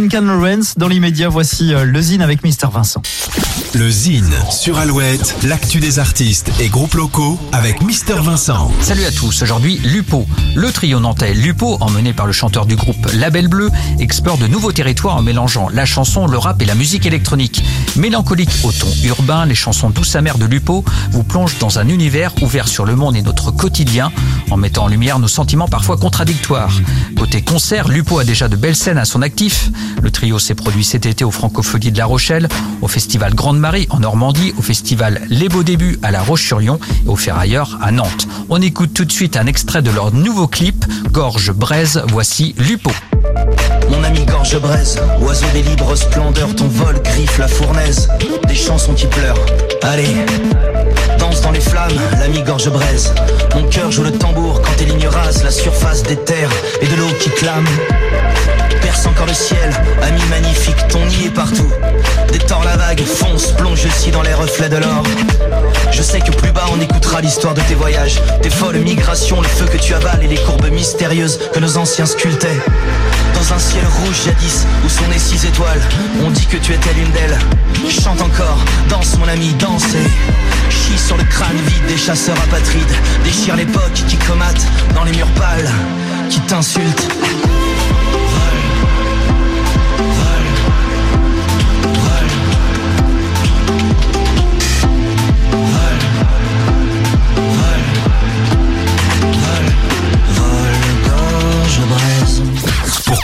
Duncan Lawrence, dans l'immédiat, voici euh, le avec Mister Vincent. Le Zine sur Alouette, l'actu des artistes et groupes locaux avec Mister Vincent. Salut à tous, aujourd'hui Lupo. Le trio nantais Lupo, emmené par le chanteur du groupe Label Bleu, explore de nouveaux territoires en mélangeant la chanson, le rap et la musique électronique. Mélancolique au ton urbain, les chansons douces amères de Lupo vous plongent dans un univers ouvert sur le monde et notre quotidien, en mettant en lumière nos sentiments parfois contradictoires. Côté concert, Lupo a déjà de belles scènes à son actif. Le trio s'est produit cet été au Francopholies de La Rochelle, au festival Grande Marie en Normandie, au festival Les Beaux Débuts à La Roche-sur-Yon et au Ferrailleur à Nantes. On écoute tout de suite un extrait de leur nouveau clip, Gorge Braise, voici Lupo. Mon ami gorge braise, oiseau des libres splendeurs, ton vol griffe la fournaise, des chansons qui pleurent. Allez, danse dans les flammes, l'ami gorge braise. Mon cœur joue le tambour quand tes lignes la surface des terres et de l'eau qui clame. Perce encore le ciel, ami magnifique, ton nid est partout. Dans les reflets de l'or. Je sais que plus bas on écoutera l'histoire de tes voyages, tes folles migrations, le feu que tu avales et les courbes mystérieuses que nos anciens sculptaient. Dans un ciel rouge jadis où sont nées six étoiles, on dit que tu étais l'une d'elles. Chante encore, danse mon ami, danse et chie sur le crâne vide des chasseurs apatrides. Déchire l'époque qui comate dans les murs pâles, qui t'insultent.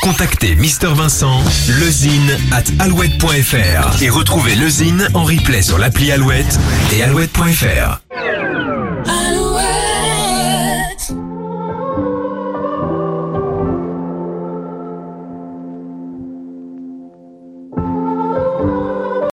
Pour contacter Mister Vincent, lezine at alouette.fr et retrouver le Zine en replay sur l'appli Alouette et alouette.fr.